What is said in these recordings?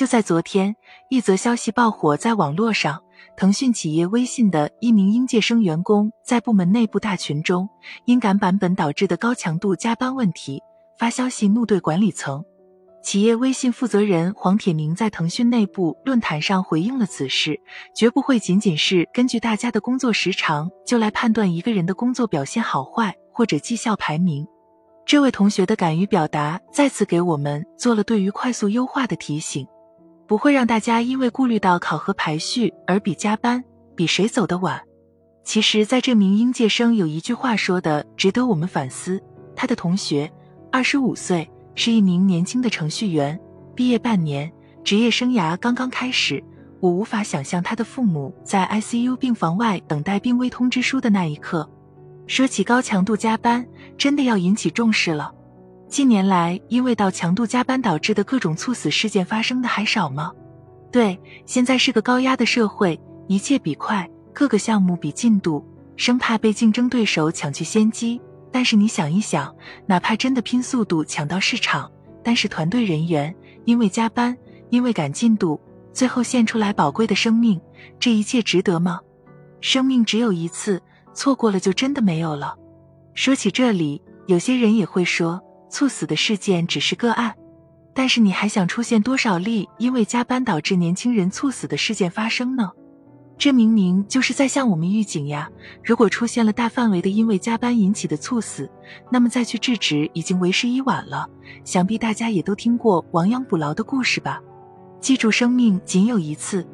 就在昨天，一则消息爆火在网络上。腾讯企业微信的一名应届生员工在部门内部大群中，因赶版本导致的高强度加班问题，发消息怒对管理层。企业微信负责人黄铁明在腾讯内部论坛上回应了此事，绝不会仅仅是根据大家的工作时长就来判断一个人的工作表现好坏或者绩效排名。这位同学的敢于表达，再次给我们做了对于快速优化的提醒，不会让大家因为顾虑到考核排序而比加班，比谁走得晚。其实，在这名应届生有一句话说的值得我们反思：他的同学，二十五岁。是一名年轻的程序员，毕业半年，职业生涯刚刚开始。我无法想象他的父母在 ICU 病房外等待病危通知书的那一刻。说起高强度加班，真的要引起重视了。近年来，因为到强度加班导致的各种猝死事件发生的还少吗？对，现在是个高压的社会，一切比快，各个项目比进度，生怕被竞争对手抢去先机。但是你想一想，哪怕真的拼速度抢到市场，但是团队人员因为加班，因为赶进度，最后献出来宝贵的生命，这一切值得吗？生命只有一次，错过了就真的没有了。说起这里，有些人也会说，猝死的事件只是个案，但是你还想出现多少例因为加班导致年轻人猝死的事件发生呢？这明明就是在向我们预警呀！如果出现了大范围的因为加班引起的猝死，那么再去制止已经为时已晚了。想必大家也都听过亡羊补牢的故事吧？记住，生命仅有一次。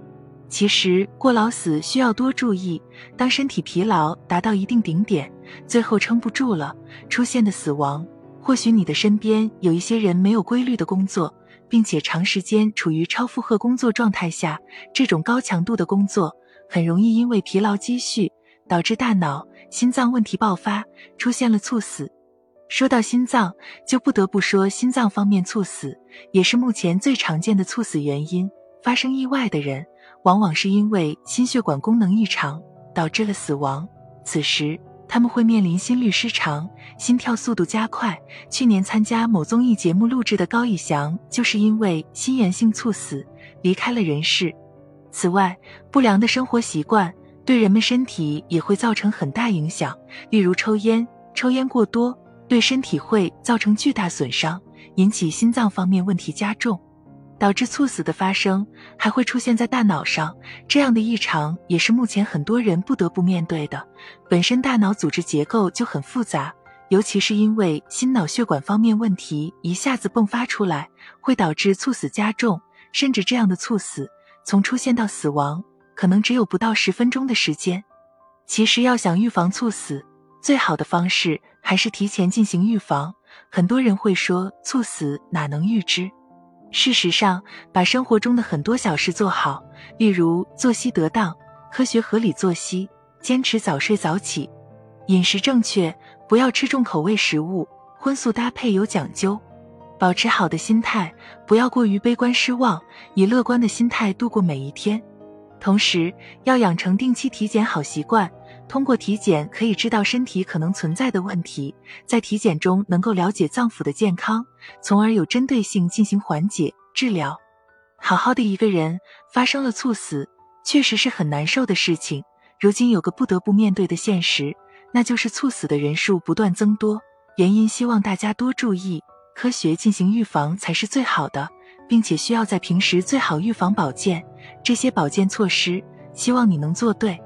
其实过劳死需要多注意。当身体疲劳达到一定顶点，最后撑不住了，出现的死亡，或许你的身边有一些人没有规律的工作，并且长时间处于超负荷工作状态下，这种高强度的工作。很容易因为疲劳积蓄，导致大脑、心脏问题爆发，出现了猝死。说到心脏，就不得不说心脏方面猝死也是目前最常见的猝死原因。发生意外的人，往往是因为心血管功能异常导致了死亡。此时他们会面临心律失常、心跳速度加快。去年参加某综艺节目录制的高以翔，就是因为心源性猝死离开了人世。此外，不良的生活习惯对人们身体也会造成很大影响。例如，抽烟，抽烟过多对身体会造成巨大损伤，引起心脏方面问题加重，导致猝死的发生，还会出现在大脑上。这样的异常也是目前很多人不得不面对的。本身大脑组织结构就很复杂，尤其是因为心脑血管方面问题一下子迸发出来，会导致猝死加重，甚至这样的猝死。从出现到死亡，可能只有不到十分钟的时间。其实要想预防猝死，最好的方式还是提前进行预防。很多人会说，猝死哪能预知？事实上，把生活中的很多小事做好，例如作息得当、科学合理作息，坚持早睡早起，饮食正确，不要吃重口味食物，荤素搭配有讲究。保持好的心态，不要过于悲观失望，以乐观的心态度过每一天。同时，要养成定期体检好习惯。通过体检可以知道身体可能存在的问题，在体检中能够了解脏腑的健康，从而有针对性进行缓解治疗。好好的一个人发生了猝死，确实是很难受的事情。如今有个不得不面对的现实，那就是猝死的人数不断增多。原因希望大家多注意。科学进行预防才是最好的，并且需要在平时最好预防保健。这些保健措施，希望你能做对。